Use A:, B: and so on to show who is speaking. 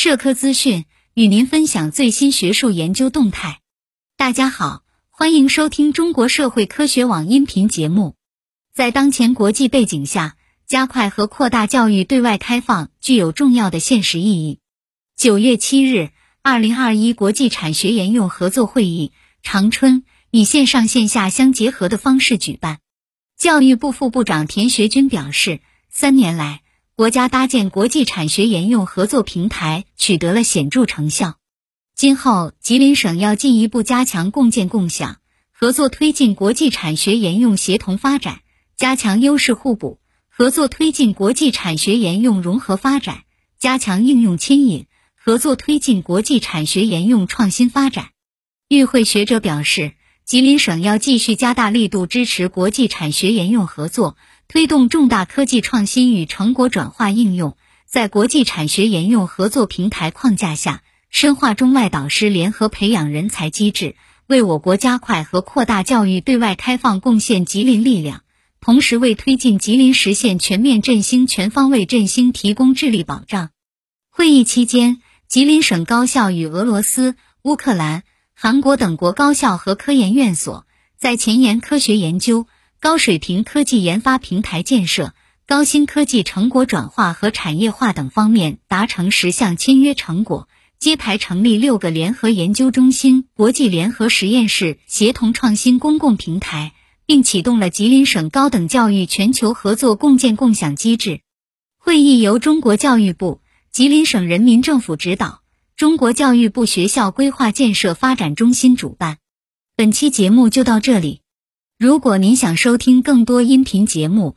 A: 社科资讯与您分享最新学术研究动态。大家好，欢迎收听中国社会科学网音频节目。在当前国际背景下，加快和扩大教育对外开放具有重要的现实意义。九月七日，二零二一国际产学研用合作会议长春以线上线下相结合的方式举办。教育部副部长田学军表示，三年来，国家搭建国际产学研用合作平台取得了显著成效。今后，吉林省要进一步加强共建共享合作，推进国际产学研用协同发展，加强优势互补合作，推进国际产学研用融合发展，加强应用牵引。合作推进国际产学研用创新发展。与会学者表示，吉林省要继续加大力度支持国际产学研用合作，推动重大科技创新与成果转化应用，在国际产学研用合作平台框架下，深化中外导师联合培养人才机制，为我国加快和扩大教育对外开放贡献吉林力量，同时为推进吉林实现全面振兴、全方位振兴提供智力保障。会议期间。吉林省高校与俄罗斯、乌克兰、韩国等国高校和科研院所在前沿科学研究、高水平科技研发平台建设、高新科技成果转化和产业化等方面达成十项签约成果，揭牌成立六个联合研究中心、国际联合实验室，协同创新公共平台，并启动了吉林省高等教育全球合作共建共享机制。会议由中国教育部。吉林省人民政府指导，中国教育部学校规划建设发展中心主办。本期节目就到这里。如果您想收听更多音频节目，